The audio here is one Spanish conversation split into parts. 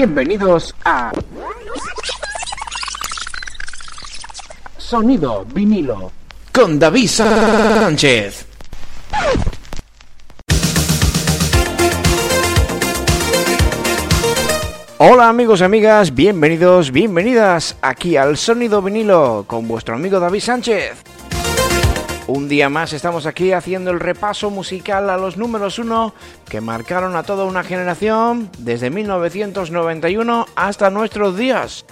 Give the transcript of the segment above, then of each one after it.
Bienvenidos a Sonido vinilo con David Sánchez. Hola amigos y amigas, bienvenidos, bienvenidas aquí al Sonido vinilo con vuestro amigo David Sánchez. Un día más estamos aquí haciendo el repaso musical a los números uno que marcaron a toda una generación desde 1991 hasta nuestros días.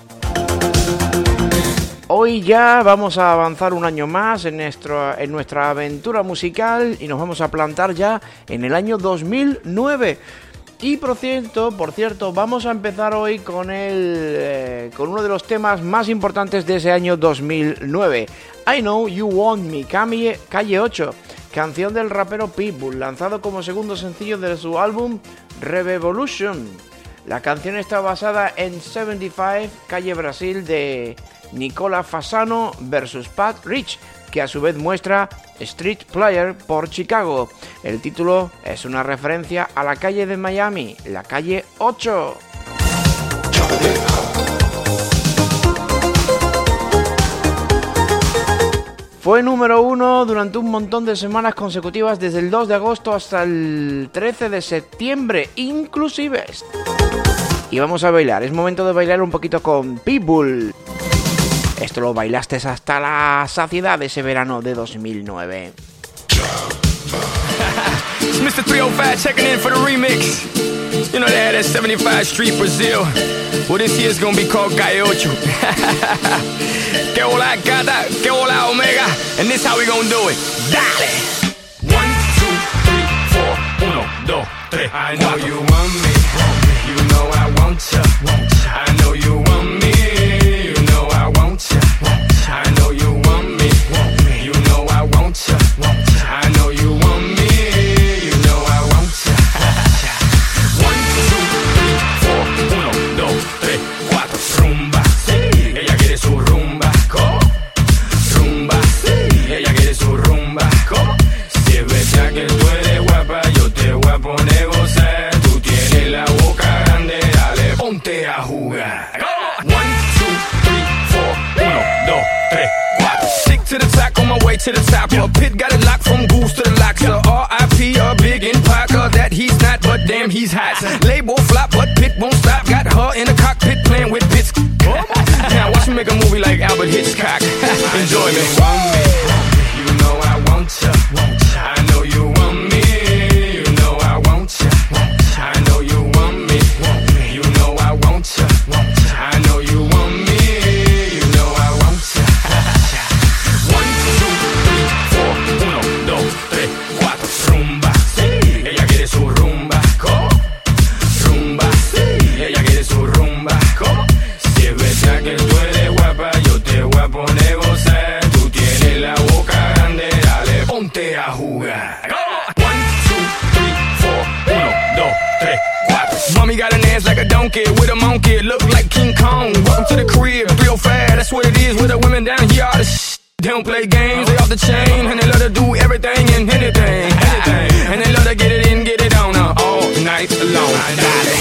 Hoy ya vamos a avanzar un año más en, en nuestra aventura musical y nos vamos a plantar ya en el año 2009. Y por cierto, por cierto, vamos a empezar hoy con el eh, con uno de los temas más importantes de ese año 2009. I Know You Want Me, Calle, Calle 8, canción del rapero Pitbull, lanzado como segundo sencillo de su álbum Revolution. La canción está basada en 75 Calle Brasil de Nicola Fasano versus Pat Rich, que a su vez muestra Street Player por Chicago. El título es una referencia a la calle de Miami, la calle 8. Fue número uno durante un montón de semanas consecutivas desde el 2 de agosto hasta el 13 de septiembre, inclusive. Y vamos a bailar, es momento de bailar un poquito con Pitbull. Esto lo bailaste hasta la saciedad ese verano de 2009. Mr. 305 checking in for the remix. You know they had that 75 Street Brazil. Well, this year's gonna be called Calle Ocho. que hola gata, que hola omega. And this how we gonna do it. Dale! One, two, three, four. Uno, dos, tres. I know you want me. You know I want ya. I know to the top. A pit got it locked from goose to the locks. R.I.P. a big in Parker that he's not, but damn he's hot. Label flop, but pit won't stop. Got her in the cockpit playing with bits. now watch me make a movie like Albert Hitchcock. Enjoy me. That's what it is with the women down here. All the sh- they don't play games, they off the chain, and they love to do everything and anything, anything. And they love to get it in, get it on uh, all night long.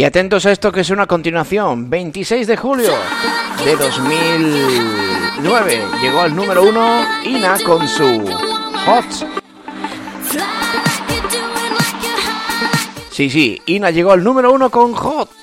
Y atentos a esto que es una continuación. 26 de julio de 2009 llegó al número uno Ina con su Hot. Sí, sí, Ina llegó al número uno con Hot.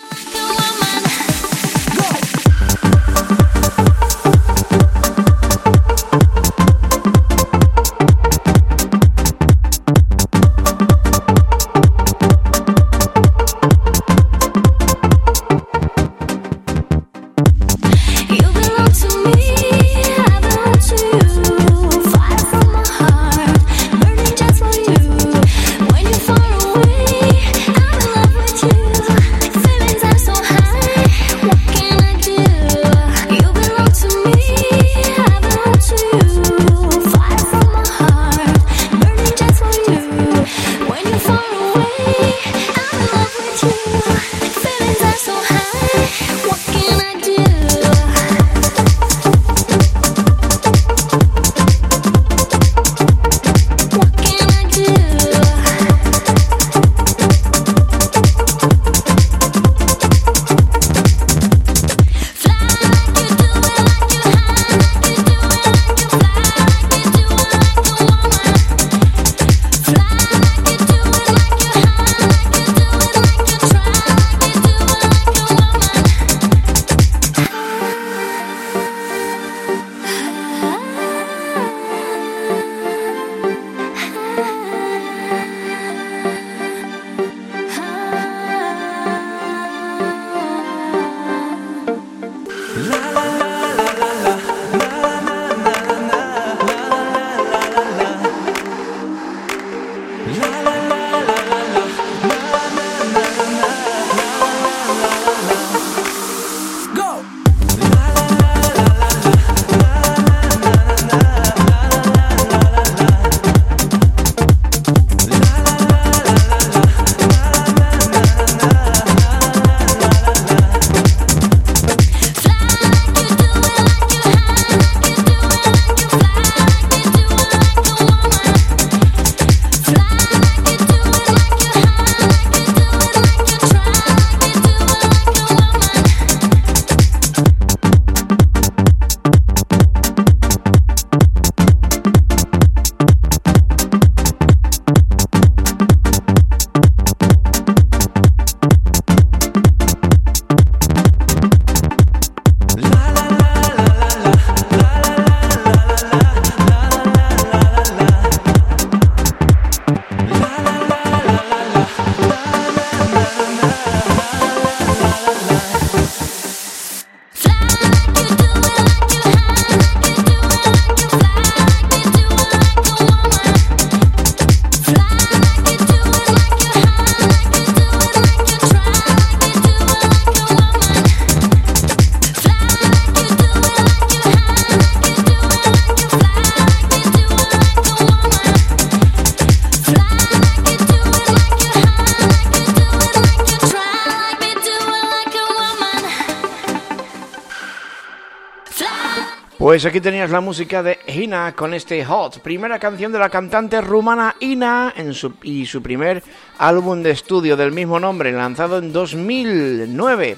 Pues aquí tenías la música de Ina con este Hot, primera canción de la cantante rumana Ina en su, y su primer álbum de estudio del mismo nombre, lanzado en 2009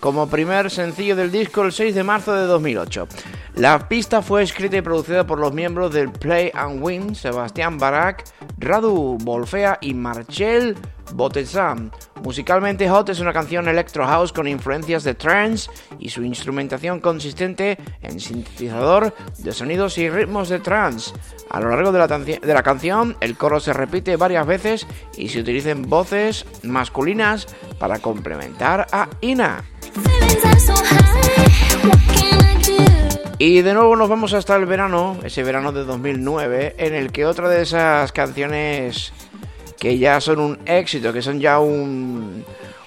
como primer sencillo del disco el 6 de marzo de 2008. La pista fue escrita y producida por los miembros del Play and Win, Sebastián Barak, Radu Bolfea y Marcel Botezam. Musicalmente Hot es una canción electro house con influencias de trance y su instrumentación consistente en sintetizador de sonidos y ritmos de trance. A lo largo de la, de la canción el coro se repite varias veces y se utilizan voces masculinas para complementar a Ina. Y de nuevo nos vamos hasta el verano, ese verano de 2009, en el que otra de esas canciones que ya son un éxito, que son ya un,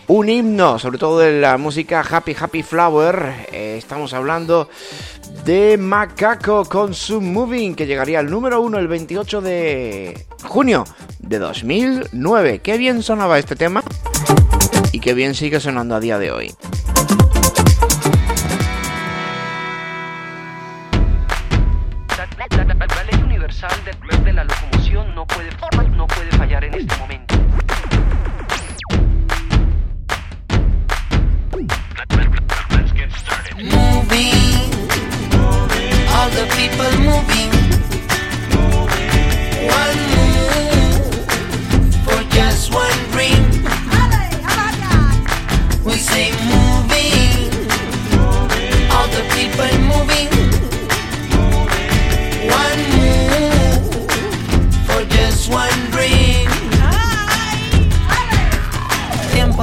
un himno, sobre todo de la música Happy Happy Flower, eh, estamos hablando de Macaco con su Moving, que llegaría al número uno el 28 de junio de 2009. Qué bien sonaba este tema y qué bien sigue sonando a día de hoy. de la locomoción no puede, no puede fallar en este momento. Let's get started. Moving, all the people moving.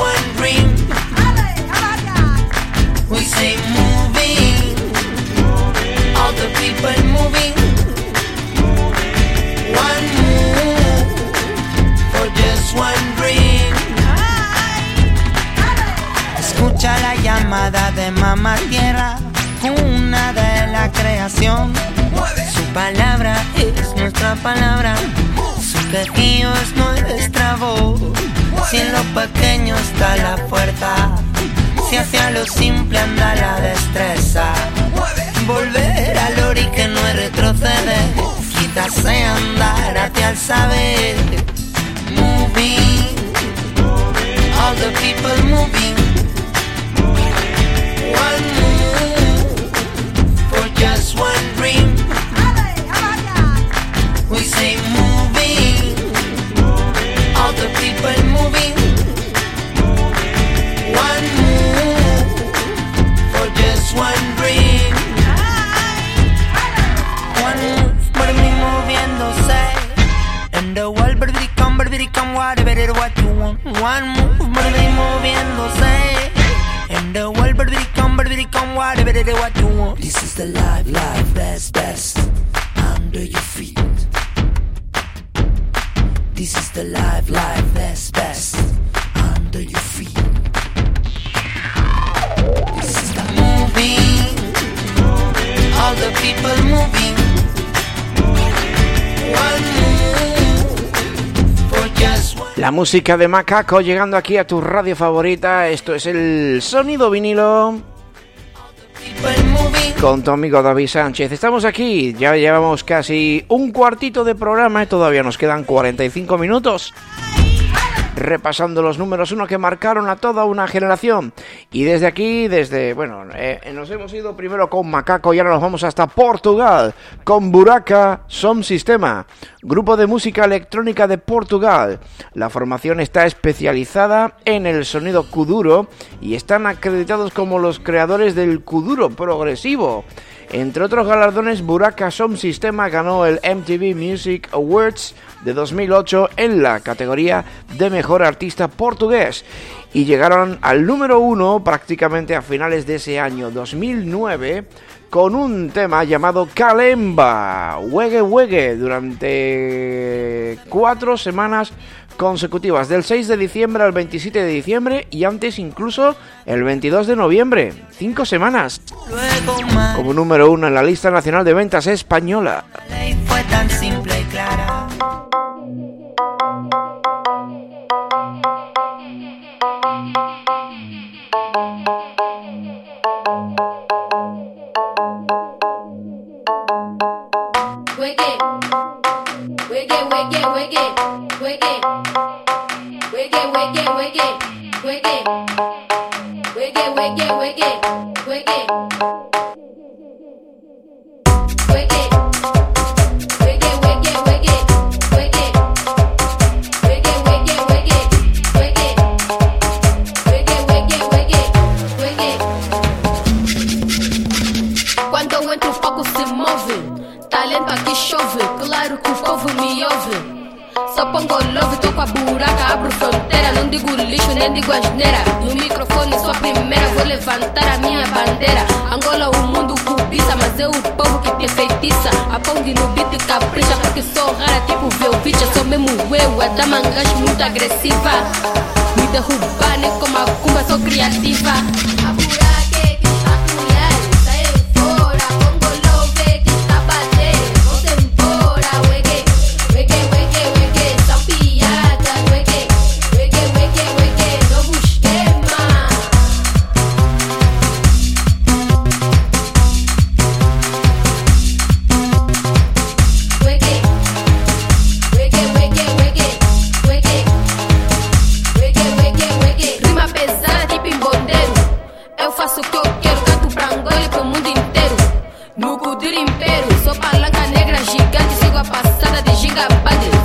One dream. We say moving, all the people moving. One move for just one dream. Escucha la llamada de mamá tierra, una de la creación. Su palabra es nuestra palabra, su quejío es nuestra voz. Si en lo pequeño está la fuerza, si hacia lo simple anda la destreza. Volver al ori que no es retroceder, quizás sea andar hacia el saber. Moving, all the people moving. One move for just one dream. We say moving, One move, mí moviéndose. And the world, baby, come, baby, come, whatever it what you want. This is the life, life, best, best. Música de Macaco llegando aquí a tu radio favorita. Esto es el sonido vinilo con tu amigo David Sánchez. Estamos aquí, ya llevamos casi un cuartito de programa y todavía nos quedan 45 minutos. Repasando los números uno que marcaron a toda una generación. Y desde aquí, desde, bueno, eh, nos hemos ido primero con Macaco y ahora nos vamos hasta Portugal con Buraca Som Sistema, grupo de música electrónica de Portugal. La formación está especializada en el sonido kuduro y están acreditados como los creadores del kuduro progresivo. Entre otros galardones, Buraka Som Sistema ganó el MTV Music Awards de 2008 en la categoría de Mejor Artista Portugués y llegaron al número uno prácticamente a finales de ese año 2009 con un tema llamado Kalemba, Huegue Huegue, durante cuatro semanas consecutivas, del 6 de diciembre al 27 de diciembre y antes incluso el 22 de noviembre, cinco semanas. Como número uno en la lista nacional de ventas española. La ley fue tan simple agresiva, muy te urbana como Akuma, soy creativa.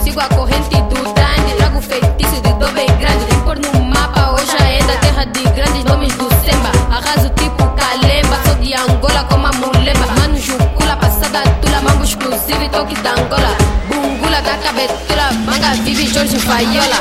Sigo a corrente do Dandy. Trago feitiço de dor bem grande. Pôr no mapa, hoje é da terra de grandes nomes do Semba. Arraso tipo Kalemba. Sou de Angola como a Mulemba. Mano, Jucula, passada tula. Mambo exclusivo e toque da Angola. Bungula da cabetura. Manga vive Jorge Faiola.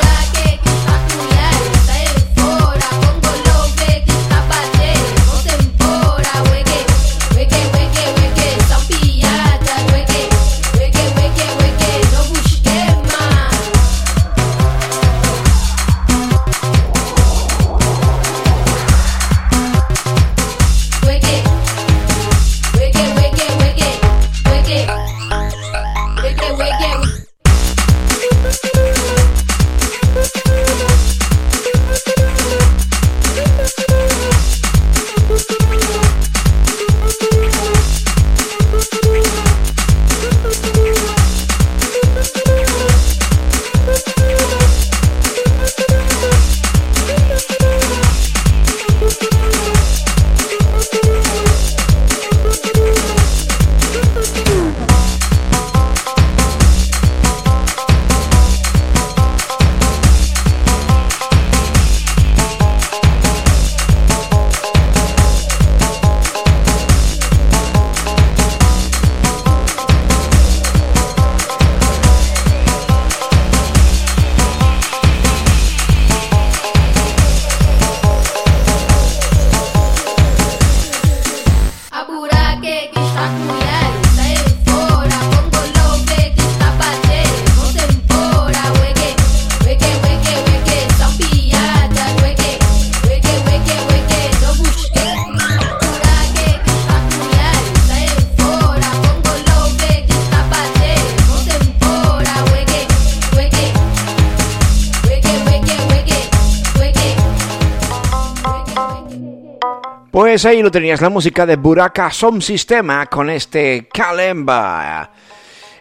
Pues ahí lo tenías, la música de Buraka Som Sistema con este Kalemba.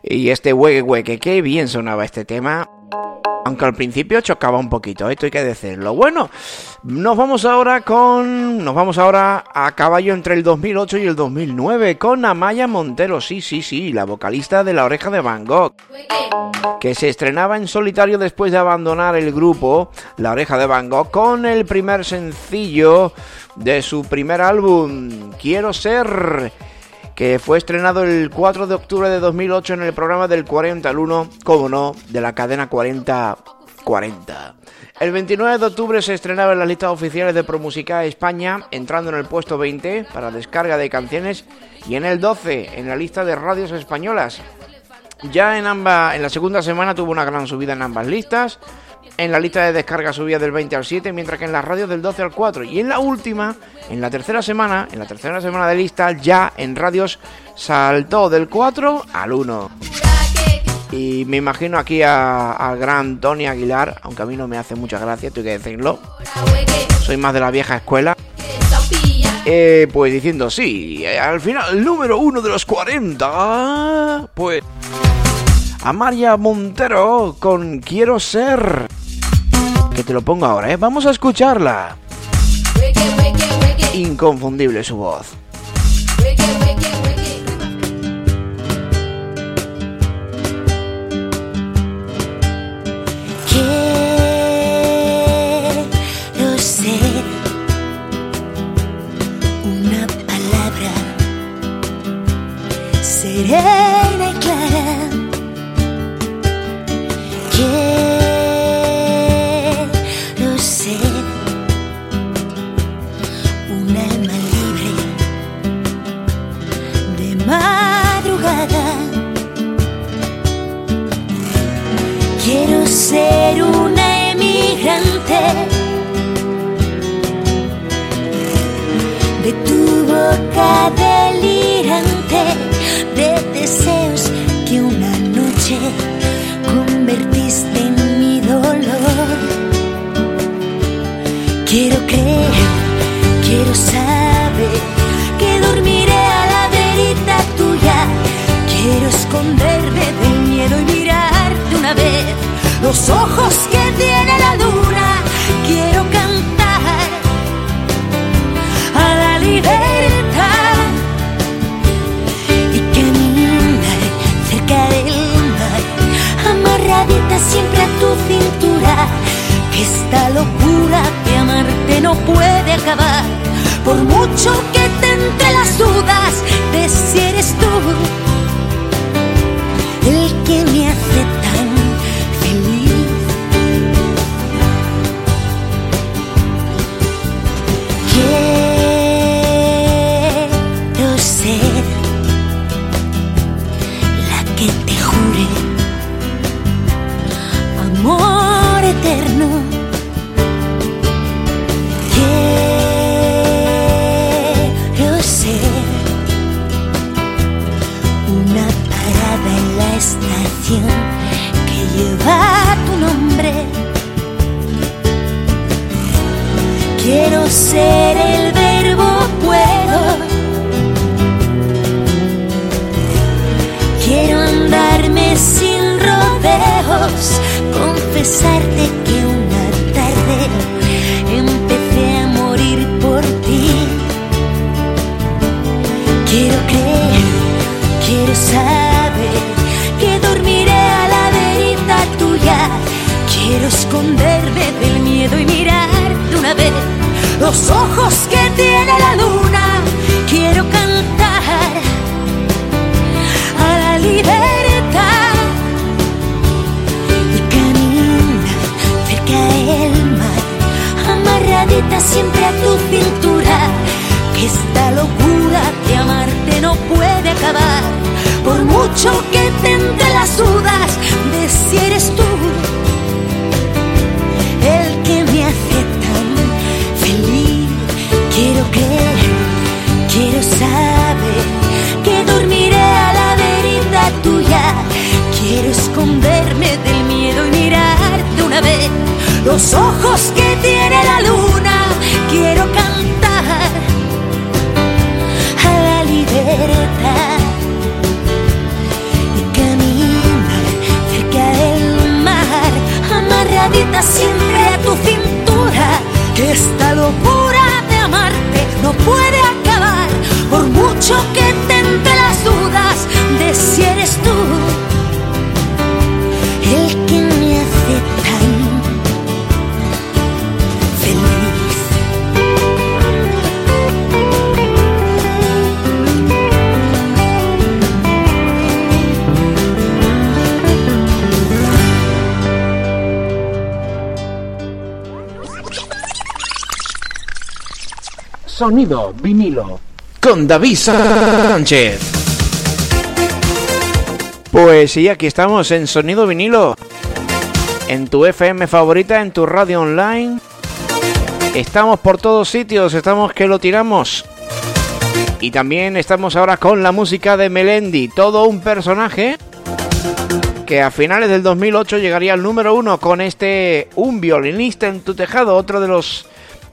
Y este Wege Wege, qué bien sonaba este tema. Aunque al principio chocaba un poquito, esto hay que decirlo. Bueno, nos vamos ahora con. Nos vamos ahora a caballo entre el 2008 y el 2009 con Amaya Montero. Sí, sí, sí, la vocalista de La Oreja de Van Gogh que se estrenaba en solitario después de abandonar el grupo La Oreja de Van Gogh con el primer sencillo de su primer álbum, Quiero Ser, que fue estrenado el 4 de octubre de 2008 en el programa del 40 al 1, como no, de la cadena 40 40. El 29 de octubre se estrenaba en las listas oficiales de ProMusica España, entrando en el puesto 20 para descarga de canciones y en el 12 en la lista de radios españolas. Ya en ambas, en la segunda semana tuvo una gran subida en ambas listas. En la lista de descarga subía del 20 al 7, mientras que en las radios del 12 al 4. Y en la última, en la tercera semana, en la tercera semana de lista, ya en radios saltó del 4 al 1. Y me imagino aquí al gran Tony Aguilar, aunque a mí no me hace mucha gracia, tengo que decirlo. Soy más de la vieja escuela. Eh, pues diciendo sí, al final el número uno de los 40, pues a María Montero con Quiero Ser. Que te lo pongo ahora, ¿eh? Vamos a escucharla. Inconfundible su voz. Sonido vinilo. con David Sánchez. Pues sí, aquí estamos en Sonido Vinilo. En tu FM favorita, en tu radio online. Estamos por todos sitios, estamos que lo tiramos. Y también estamos ahora con la música de Melendi, todo un personaje que a finales del 2008 llegaría al número uno con este Un violinista en tu tejado, otro de los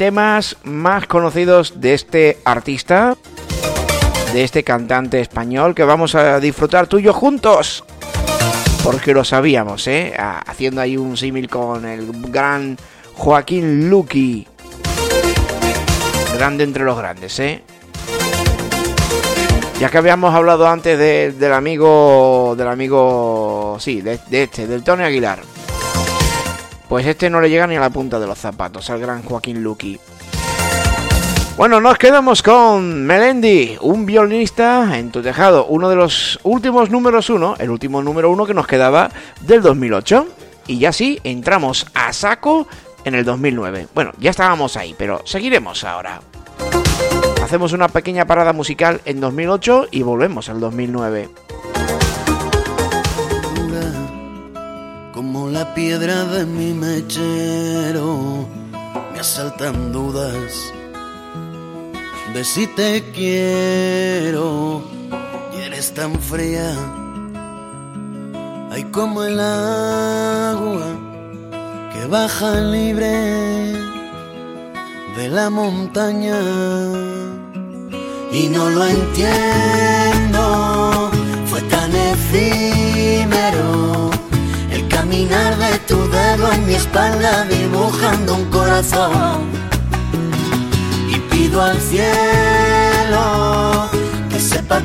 temas más conocidos de este artista, de este cantante español que vamos a disfrutar tú y yo juntos. Porque lo sabíamos, ¿eh? Haciendo ahí un símil con el gran Joaquín Luqui. Grande entre los grandes, ¿eh? Ya que habíamos hablado antes de- del amigo, del amigo, sí, de, de este, del Tony Aguilar. Pues este no le llega ni a la punta de los zapatos al gran Joaquín Luqui. Bueno, nos quedamos con Melendi, un violinista en tu tejado, uno de los últimos números uno, el último número uno que nos quedaba del 2008. Y ya sí, entramos a saco en el 2009. Bueno, ya estábamos ahí, pero seguiremos ahora. Hacemos una pequeña parada musical en 2008 y volvemos al 2009. La piedra de mi mechero. Me asaltan dudas de si te quiero y eres tan fría. Hay como el agua que baja libre de la montaña y no lo entiendo. Fue tan efímero caminar de tu dedo en mi espalda dibujando un corazón. Y pido al cielo que sepa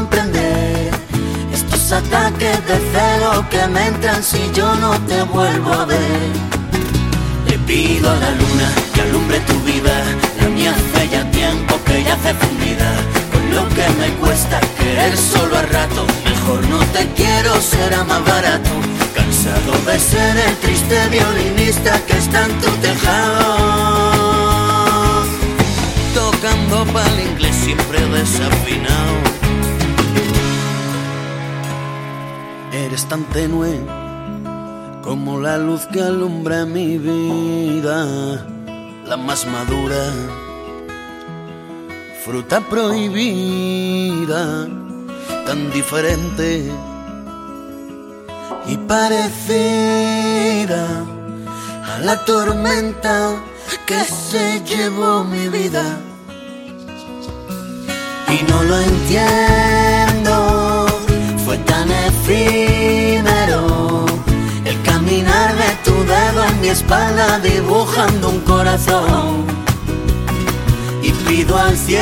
comprender estos ataques de celo que me entran si yo no te vuelvo a ver. Le pido a la luna que alumbre tu vida, la mía hace ya tiempo que ya hace fundida. Con lo que me cuesta querer solo a rato, mejor no te quiero, será más barato. Cansado de ser el triste violinista que está en tu tejado. Tocando pa'l inglés siempre desafinado. Eres tan tenue como la luz que alumbra mi vida, la más madura, fruta prohibida, tan diferente y parecida a la tormenta que se llevó mi vida. Y no lo entiendo, fue tan efímero el caminar de tu dedo en mi espalda dibujando un corazón. Y pido al cielo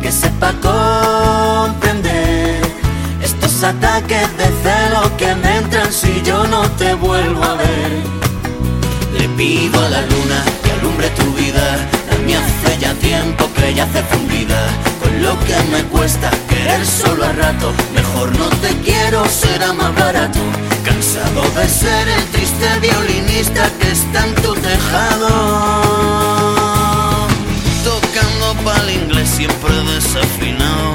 que sepa comprender ataques de celo que me entran si yo no te vuelvo a ver. Le pido a la luna que alumbre tu vida, la mía hace ya tiempo que ya hace fundida. Con lo que me cuesta querer solo a rato, mejor no te quiero, será más barato. Cansado de ser el triste violinista que está en tu tejado. Tocando pa'l inglés siempre desafinado.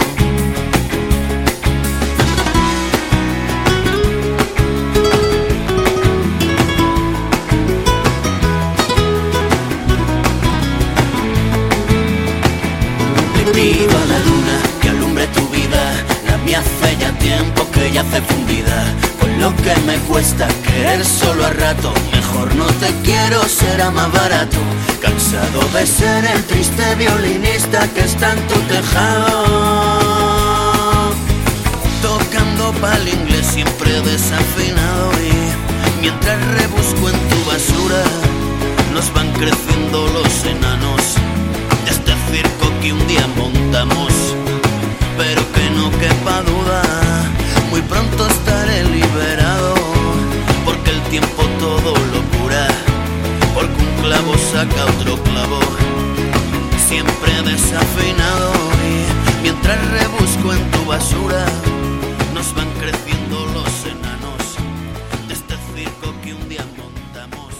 Pido a la luna que alumbre tu vida, la mía hace ya tiempo que ya hace fundida. Con lo que me cuesta querer solo a rato, mejor no te quiero, será más barato. Cansado de ser el triste violinista que está en tu tejado. Tocando pa'l inglés siempre desafinado y mientras rebusco en tu basura, nos van creciendo los enanos de este circo que un día montamos. Pero que no quepa duda, muy pronto estaré liberado, porque el tiempo todo lo cura, porque un clavo saca otro clavo, siempre desafinado y mientras rebusco en tu basura, nos van creciendo los enanos de este circo que un día montamos.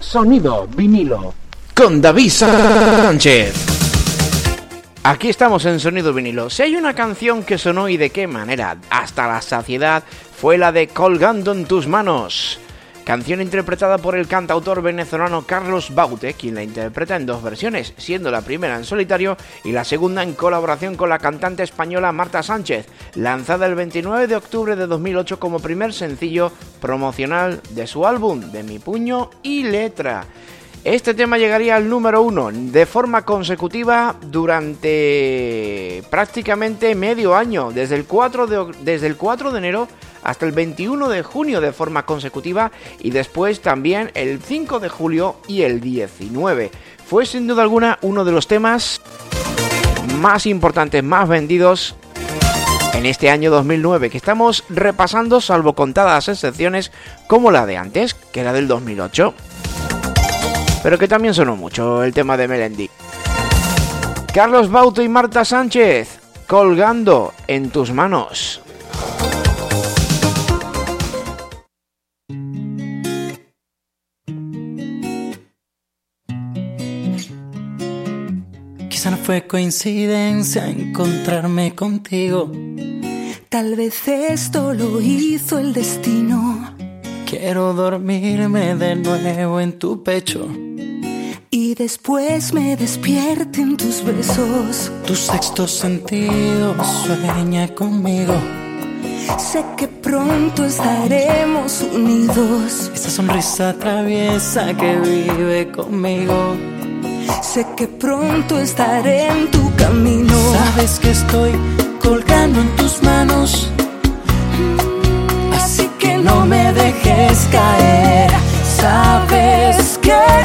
Sonido vinilo. Con David Sánchez. Aquí estamos en Sonido Vinilo. Si hay una canción que sonó y de qué manera hasta la saciedad fue la de Colgando en tus manos. Canción interpretada por el cantautor venezolano Carlos Baute, quien la interpreta en dos versiones, siendo la primera en solitario y la segunda en colaboración con la cantante española Marta Sánchez, lanzada el 29 de octubre de 2008 como primer sencillo promocional de su álbum De mi puño y letra. Este tema llegaría al número uno de forma consecutiva durante prácticamente medio año, desde el 4 de, desde el 4 de enero hasta el 21 de junio de forma consecutiva y después también el 5 de julio y el 19. Fue sin duda alguna uno de los temas más importantes, más vendidos en este año 2009 que estamos repasando salvo contadas excepciones como la de antes, que era del 2008 pero que también sonó mucho el tema de Melendi. Carlos Bauto y Marta Sánchez, colgando en tus manos. Quizá no fue coincidencia encontrarme contigo. Tal vez esto lo hizo el destino. Quiero dormirme de nuevo en tu pecho. Y después me despierten tus besos. Tu sexto sentido sueña conmigo. Sé que pronto estaremos unidos. Esa sonrisa traviesa que vive conmigo. Sé que pronto estaré en tu camino. Sabes que estoy colgando en tus manos me dejes caer. Sabes que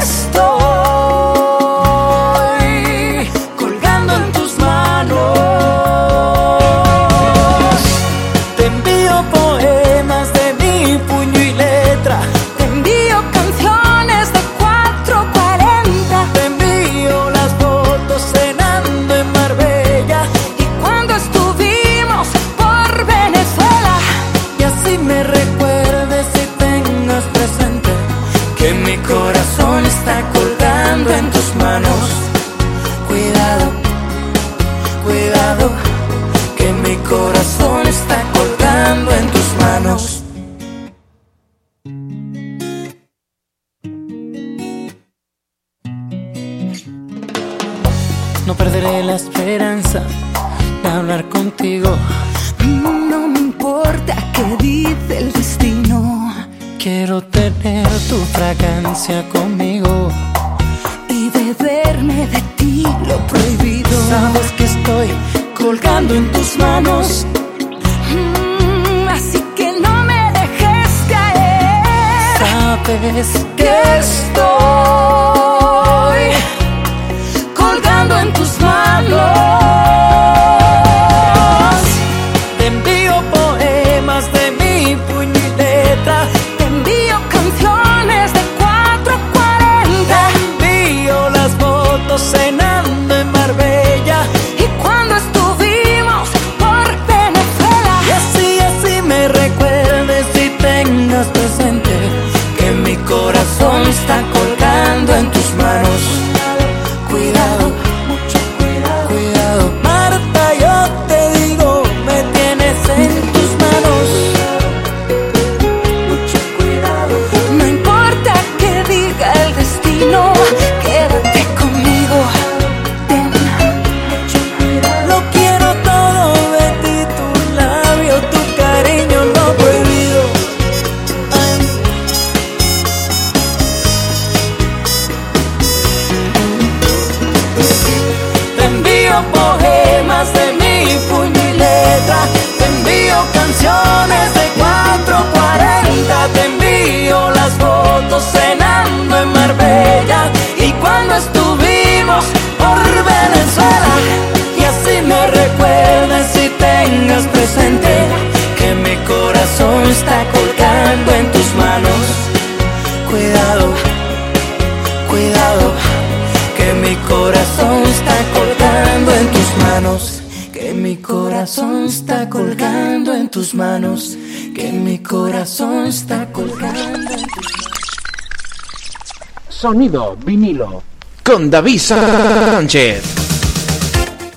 Sonido vinilo. Con David Sánchez.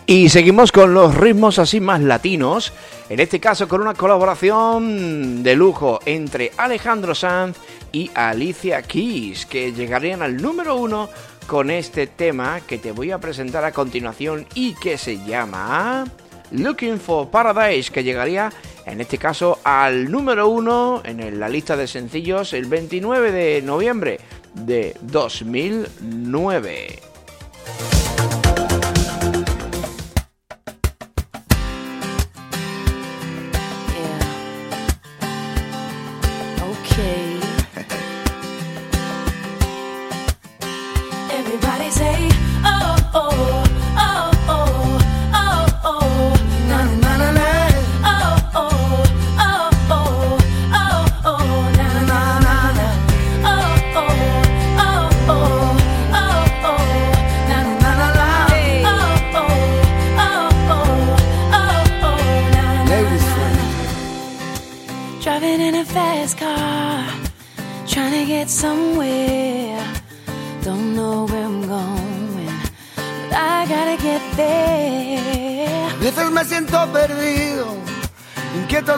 Y seguimos con los ritmos así más latinos, en este caso con una colaboración de lujo entre Alejandro Sanz y Alicia Keys, que llegarían al número uno con este tema que te voy a presentar a continuación y que se llama Looking for Paradise, que llegaría en este caso al número uno en la lista de sencillos el 29 de noviembre de 2009.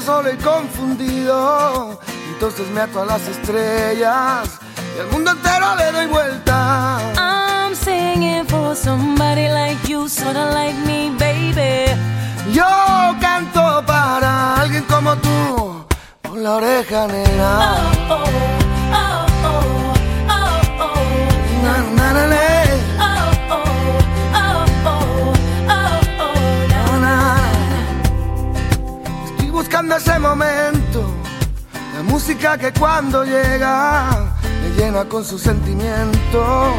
solo y confundido. Entonces me ato a las estrellas y al mundo entero le doy vuelta. I'm singing for somebody like you, sorta like me, baby. Yo canto para alguien como tú, con la oreja negra. Oh oh oh, oh, oh, oh, na, na, na, buscando ese momento, la música que cuando llega me llena con su sentimiento,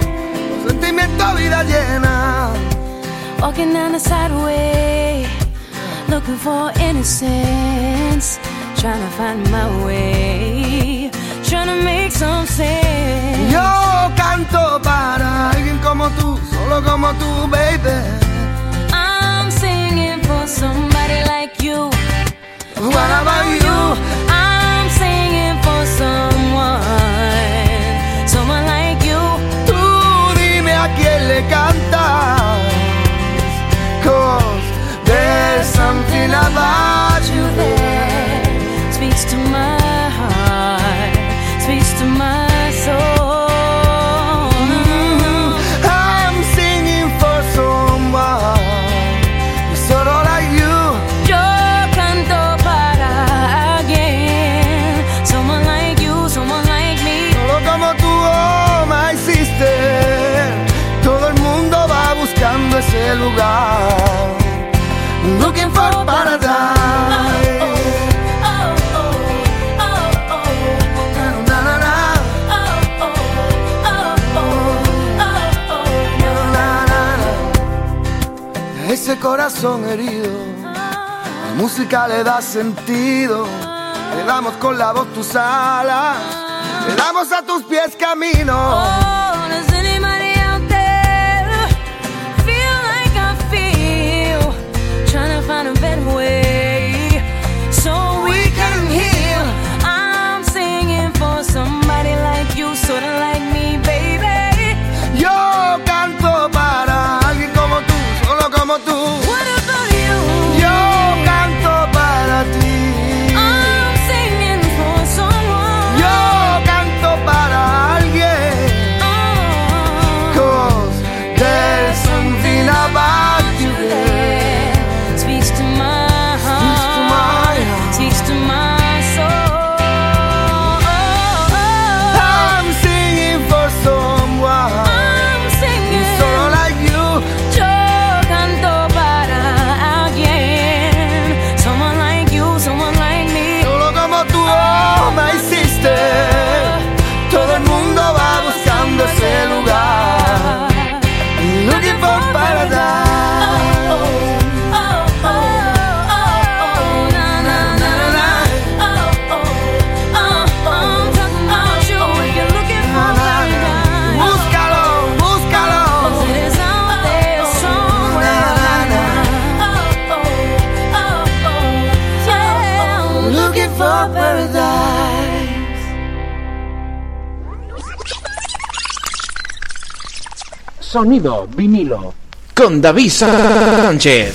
con sentimiento vida llena. Walking down the sideway, looking for innocence, trying to find my way, trying to make some sense. Yo canto para alguien como tú, solo como tú, baby. I'm singing for somebody like you. What about you? I'm singing for someone, someone like you. A quién le cantas. Cause there's something about you corazón herido, la música le da sentido. Le damos con la voz tus alas, le damos a tus pies camino. Sonido vinilo. con David Sánchez.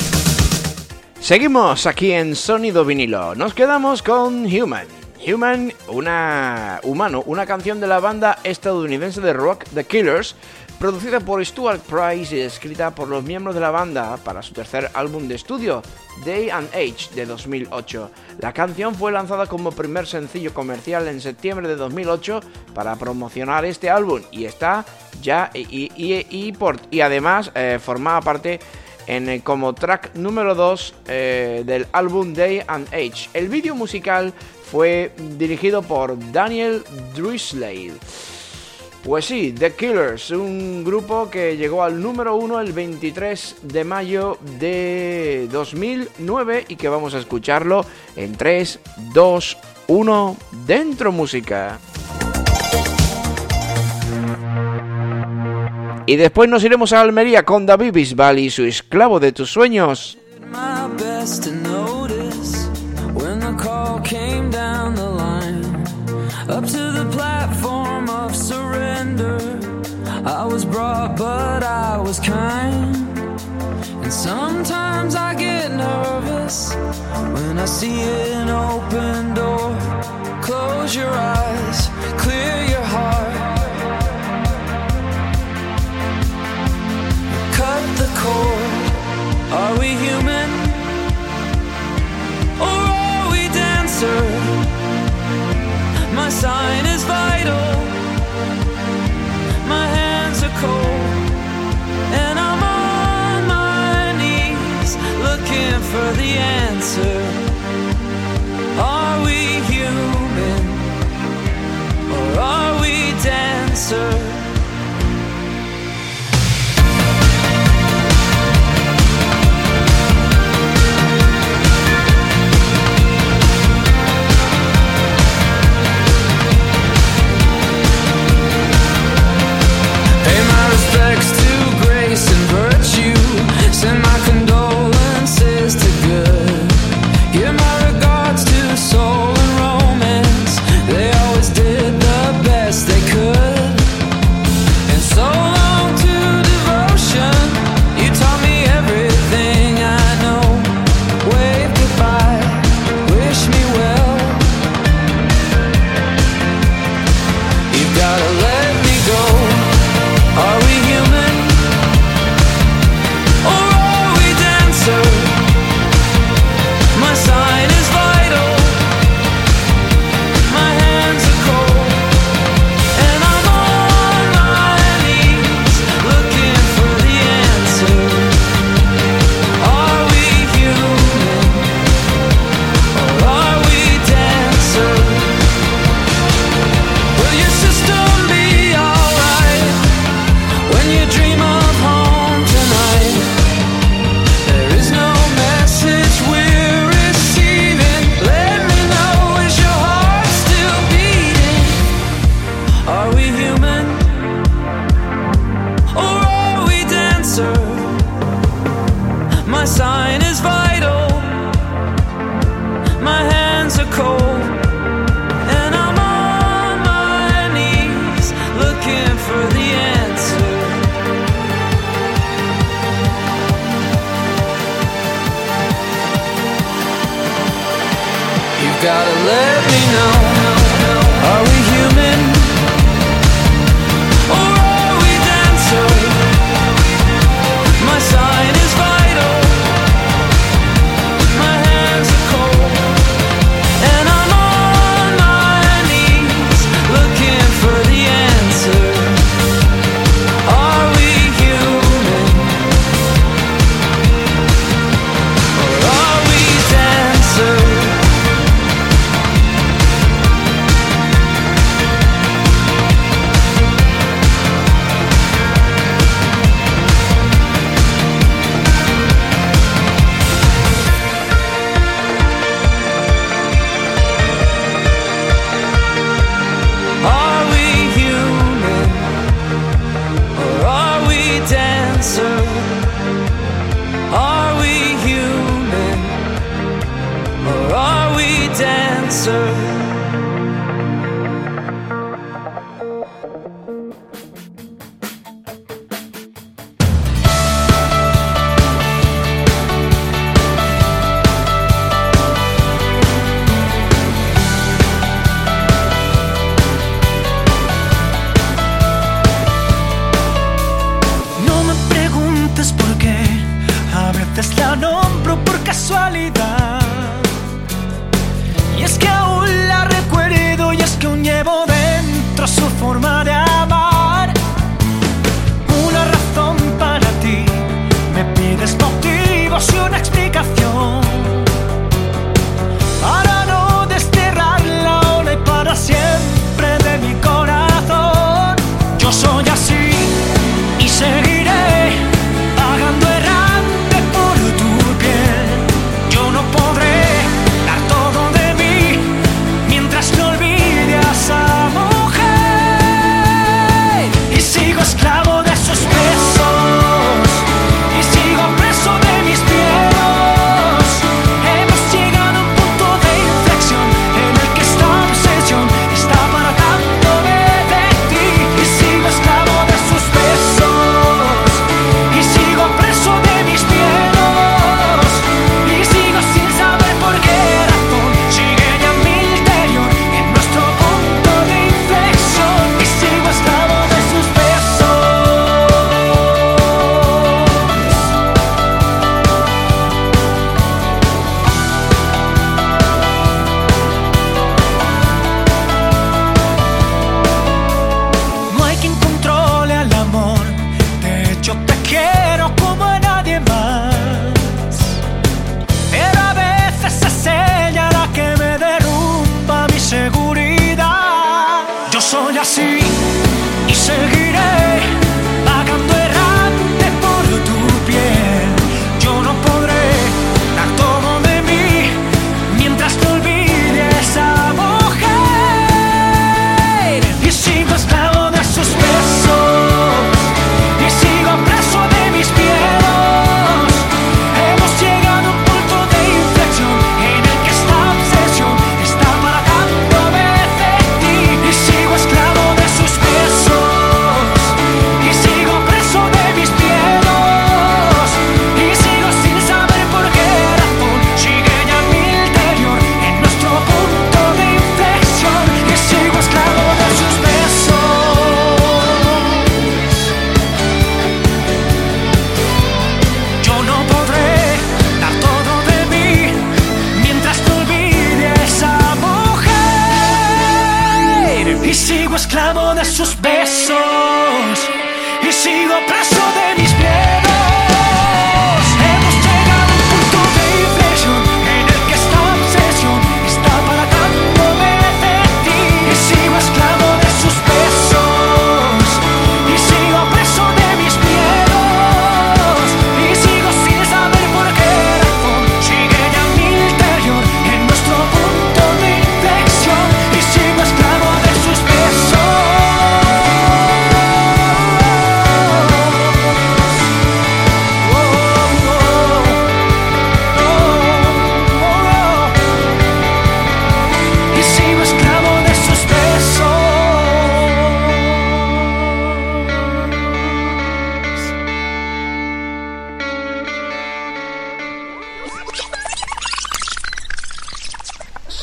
Seguimos aquí en Sonido Vinilo. Nos quedamos con Human. Human, una humano, una canción de la banda estadounidense de rock The Killers, producida por Stuart Price y escrita por los miembros de la banda para su tercer álbum de estudio, Day and Age, de 2008. La canción fue lanzada como primer sencillo comercial en septiembre de 2008 para promocionar este álbum y está ya y, y- y por, y además eh, formaba parte en, eh, como track número 2 del álbum Day and Age. El vídeo musical fue dirigido por Daniel Drisley. Pues sí, The Killers, un grupo que llegó al número 1 el 23 de mayo de 2009 y que vamos a escucharlo en 3, 2, 1, dentro música. Y después nos iremos a Almería con David Bisbal y su esclavo de tus sueños. I was brought, but I was kind. And sometimes I get nervous when I see an open door. Close your eyes, clear your heart.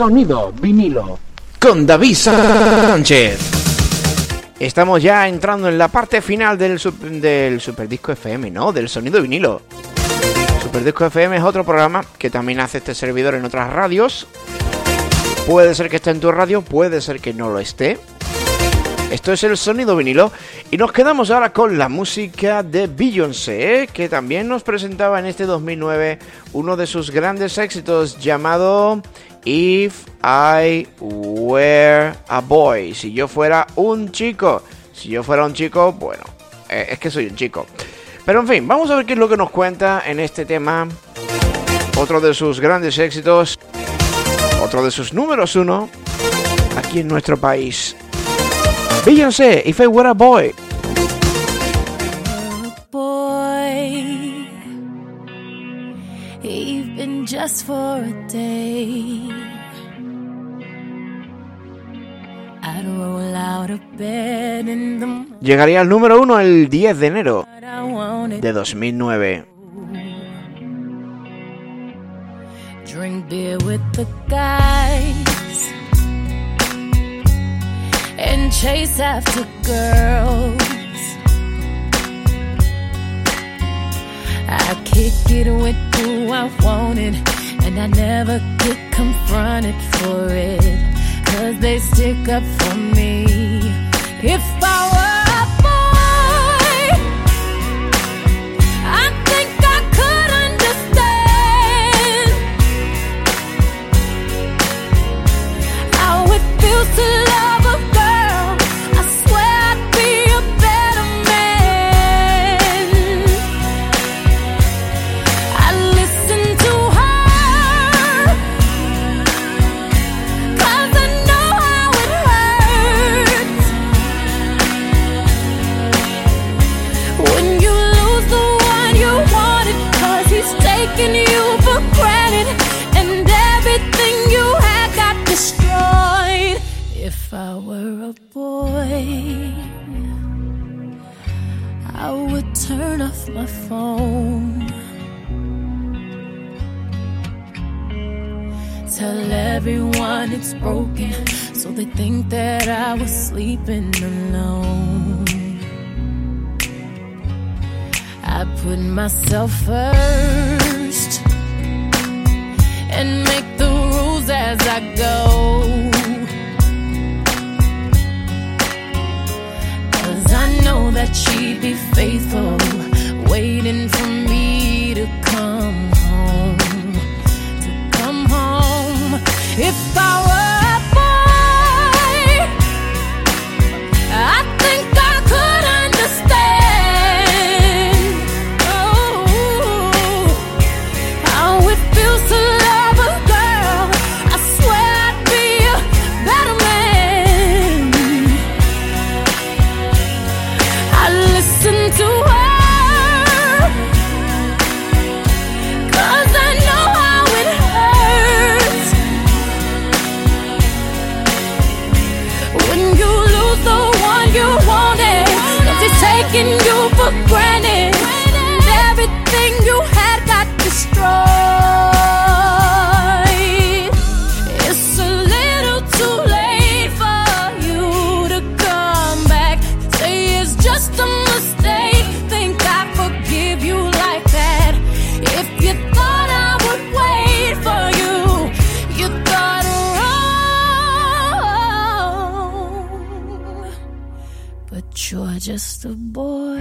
Sonido vinilo. con David Sánchez. Estamos ya entrando en la parte final del, sup- del Superdisco FM, ¿no? Del sonido vinilo. Superdisco FM es otro programa que también hace este servidor en otras radios. Puede ser que esté en tu radio, puede ser que no lo esté. Esto es el sonido vinilo. Y nos quedamos ahora con la música de Beyoncé, que también nos presentaba en este 2009 uno de sus grandes éxitos llamado If I Were a Boy. Si yo fuera un chico. Si yo fuera un chico, bueno, eh, es que soy un chico. Pero en fin, vamos a ver qué es lo que nos cuenta en este tema. Otro de sus grandes éxitos. Otro de sus números uno. Aquí en nuestro país. Beyoncé, If I Were a Boy. boy, even just for a day. I'd roll out of bed in the. Llegaría al número uno el 10 de enero de 2009. drink beer with the guys and chase after girls. I kick it with who I wanted, and I never get confronted for it. Cause they stick up for me. If I were a boy, I think I could understand to everyone it's broken, so they think that I was sleeping alone. I put myself first and make the rules as I go. Cause I know that she'd be faithful, waiting for me to come If I were just a mistake. Think I forgive you like that. If you thought I would wait for you, you wrong. But you're just a boy.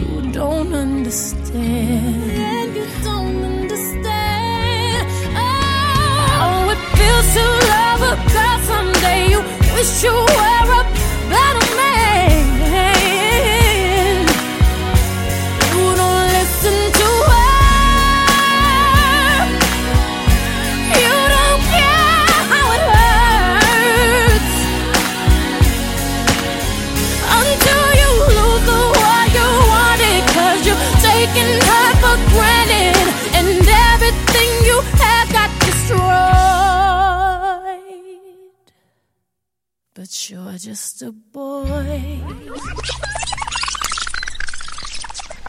You don't understand. And you don't understand. Wish you were Just a boy.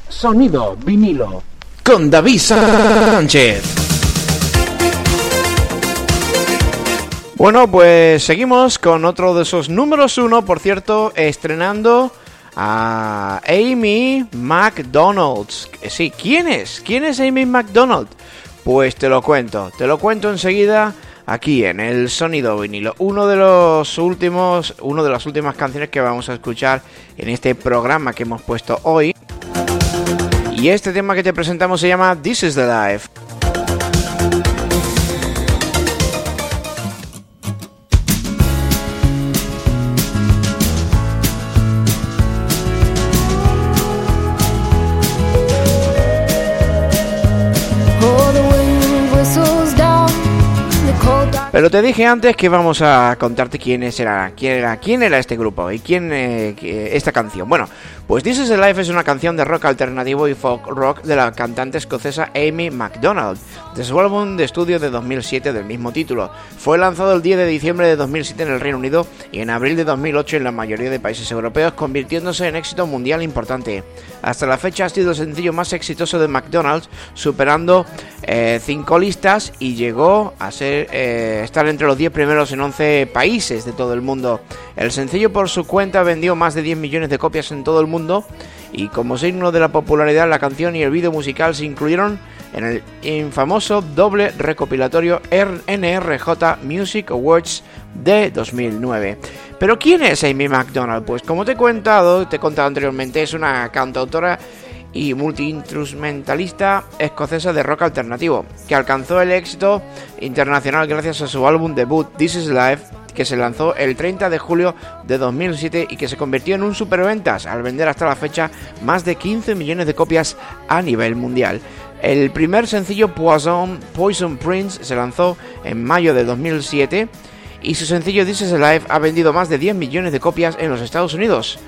Sonido vinilo. Con David Sánchez. Bueno, pues seguimos con otro de esos números uno, por cierto, estrenando a Amy McDonald's. Sí, ¿quién es? ¿Quién es Amy McDonald? Pues te lo cuento, te lo cuento enseguida aquí en el sonido vinilo. Uno de los últimos, una de las últimas canciones que vamos a escuchar en este programa que hemos puesto hoy. Y este tema que te presentamos se llama This is the Life. Pero te dije antes que vamos a contarte quiénes era, quién era, quién era este grupo y quién eh, esta canción. Bueno, pues This is the Life es una canción de rock alternativo y folk rock de la cantante escocesa Amy MacDonald, de su álbum de estudio de 2007 del mismo título. Fue lanzado el 10 de diciembre de 2007 en el Reino Unido y en abril de 2008 en la mayoría de países europeos, convirtiéndose en éxito mundial importante. Hasta la fecha ha sido el sencillo más exitoso de McDonald's, superando eh, cinco listas y llegó a ser eh, estar entre los 10 primeros en 11 países de todo el mundo. El sencillo por su cuenta vendió más de 10 millones de copias en todo el mundo y como signo de la popularidad la canción y el vídeo musical se incluyeron en el infamoso doble recopilatorio NRJ Music Awards de 2009. Pero ¿quién es Amy McDonald? Pues como te he contado, te he contado anteriormente, es una cantautora y multiinstrumentalista escocesa de rock alternativo, que alcanzó el éxito internacional gracias a su álbum debut This Is Life, que se lanzó el 30 de julio de 2007 y que se convirtió en un superventas al vender hasta la fecha más de 15 millones de copias a nivel mundial. El primer sencillo Poison, Poison Prince se lanzó en mayo de 2007 y su sencillo This Is Life ha vendido más de 10 millones de copias en los Estados Unidos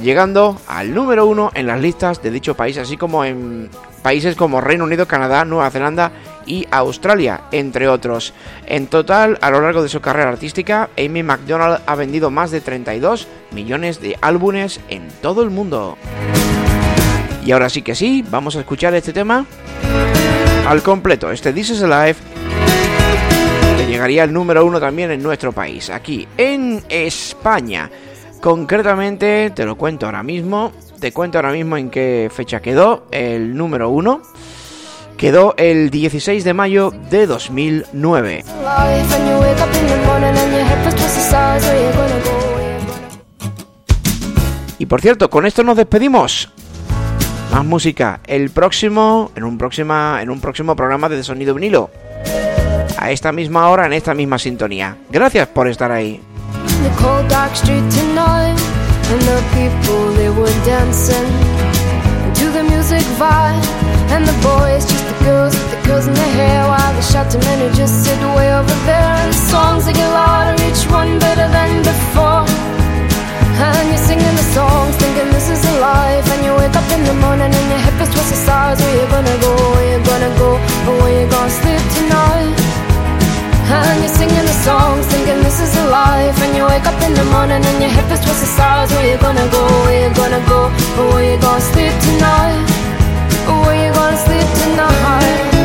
llegando al número uno en las listas de dicho país, así como en países como Reino Unido, Canadá, Nueva Zelanda y Australia, entre otros. En total, a lo largo de su carrera artística, Amy McDonald ha vendido más de 32 millones de álbumes en todo el mundo. Y ahora sí que sí, vamos a escuchar este tema al completo. Este This is Life que llegaría al número uno también en nuestro país, aquí en España. Concretamente, te lo cuento ahora mismo. Te cuento ahora mismo en qué fecha quedó el número uno. Quedó el 16 de mayo de 2009. Life and you wake up in the morning and your head feels twice the size. Where you gonna go? Where you gonna Y por cierto, con esto nos despedimos. Más música. El próximo, en un en un próximo programa de Sonido Vinilo. A esta misma hora, en esta misma sintonía. Gracias por estar ahí. The cold dark street tonight and the people they were dancing to the music vibe and the boys just the girls with the girls in their hair while the shouting men just sit way over there. And the songs they get louder each one better than before. And you're singing the songs thinking this is a life and you wake up in the morning and your hip is twisted sides where you gonna go where you gonna go or where you gonna sleep tonight and you're singing the songs, thinking this is a life. And you wake up in the morning and your hip is twisted sides. Where you gonna go? Where you gonna go? Or where you gonna sleep tonight? Where you gonna sleep tonight?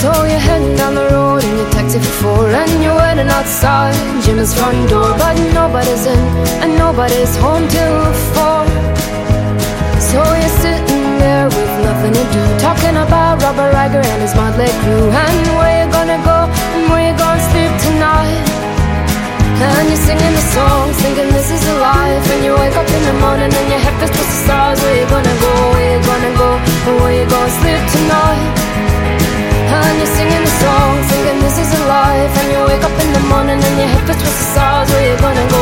So you're heading down the road in your taxi for four And you're waiting outside Jimmy's front door But nobody's in and nobody's home till four there with nothing to do. Talking about Robert Riger and his motley crew. And where you gonna go and where you gonna sleep tonight? And you're singing the song, thinking this is a life. And you wake up in the morning and your head feels towards the stars. Where you gonna go? Where you gonna go? And where you gonna sleep tonight? And you're singing the song, thinking this is a life. And you wake up in the morning and your head feels towards the stars. Where you gonna go?